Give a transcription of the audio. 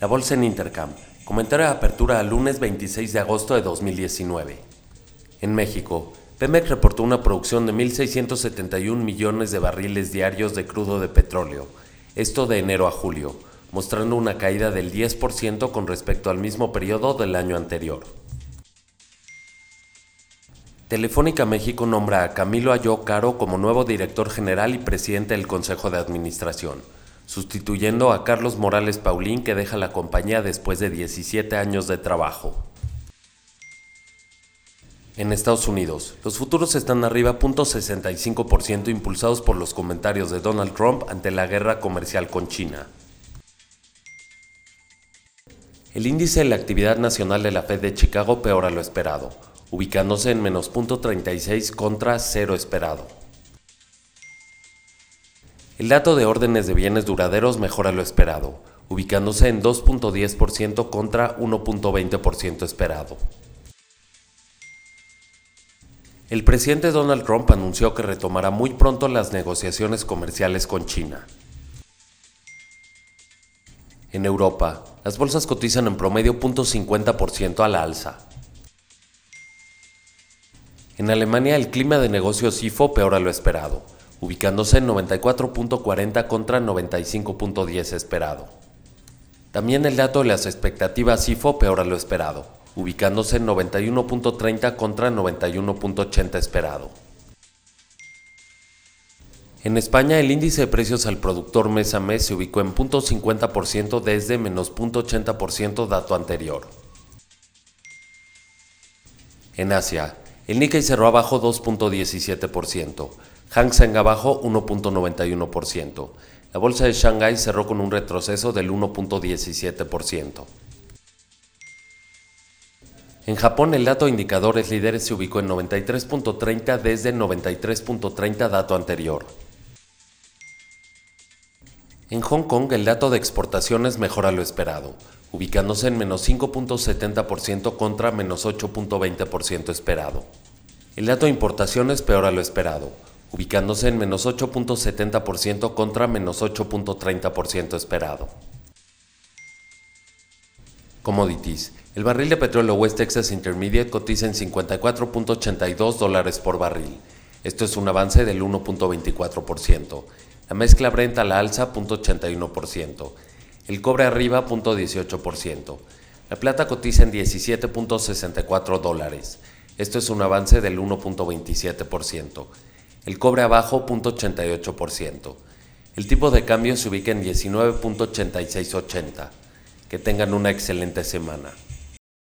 La bolsa en Intercam. Comentario de apertura al lunes 26 de agosto de 2019. En México, Pemex reportó una producción de 1.671 millones de barriles diarios de crudo de petróleo, esto de enero a julio, mostrando una caída del 10% con respecto al mismo periodo del año anterior. Telefónica México nombra a Camilo Ayó Caro como nuevo director general y presidente del Consejo de Administración, sustituyendo a Carlos Morales Paulín que deja la compañía después de 17 años de trabajo. En Estados Unidos, los futuros están arriba 0.65% impulsados por los comentarios de Donald Trump ante la guerra comercial con China. El índice de la actividad nacional de la Fed de Chicago peora lo esperado, ubicándose en menos 0.36 contra cero esperado. El dato de órdenes de bienes duraderos mejora lo esperado, ubicándose en 2.10% contra 1.20% esperado. El presidente Donald Trump anunció que retomará muy pronto las negociaciones comerciales con China. En Europa, las bolsas cotizan en promedio 0.50% a la alza, en Alemania el clima de negocios IFO peora lo esperado, ubicándose en 94.40 contra 95.10 esperado. También el dato de las expectativas IFO peora lo esperado, ubicándose en 91.30 contra 91.80 esperado. En España el índice de precios al productor mes a mes se ubicó en 0.50% desde menos 0.80% dato anterior. En Asia, el Nikkei cerró abajo 2.17%, Hang Seng abajo 1.91%. La bolsa de Shanghai cerró con un retroceso del 1.17%. En Japón el dato de indicadores líderes se ubicó en 93.30 desde 93.30 dato anterior. En Hong Kong el dato de exportaciones mejora lo esperado, ubicándose en menos 5.70% contra menos 8.20% esperado. El dato de importaciones peora lo esperado, ubicándose en menos 8.70% contra menos 8.30% esperado. Commodities. El barril de petróleo West Texas Intermediate cotiza en 54.82 dólares por barril. Esto es un avance del 1.24%. La mezcla Brent a la alza 0.81% el cobre arriba 0.18%. La plata cotiza en 17.64 dólares. Esto es un avance del 1.27%. El cobre abajo 0.88%. El tipo de cambio se ubica en 19.8680. Que tengan una excelente semana.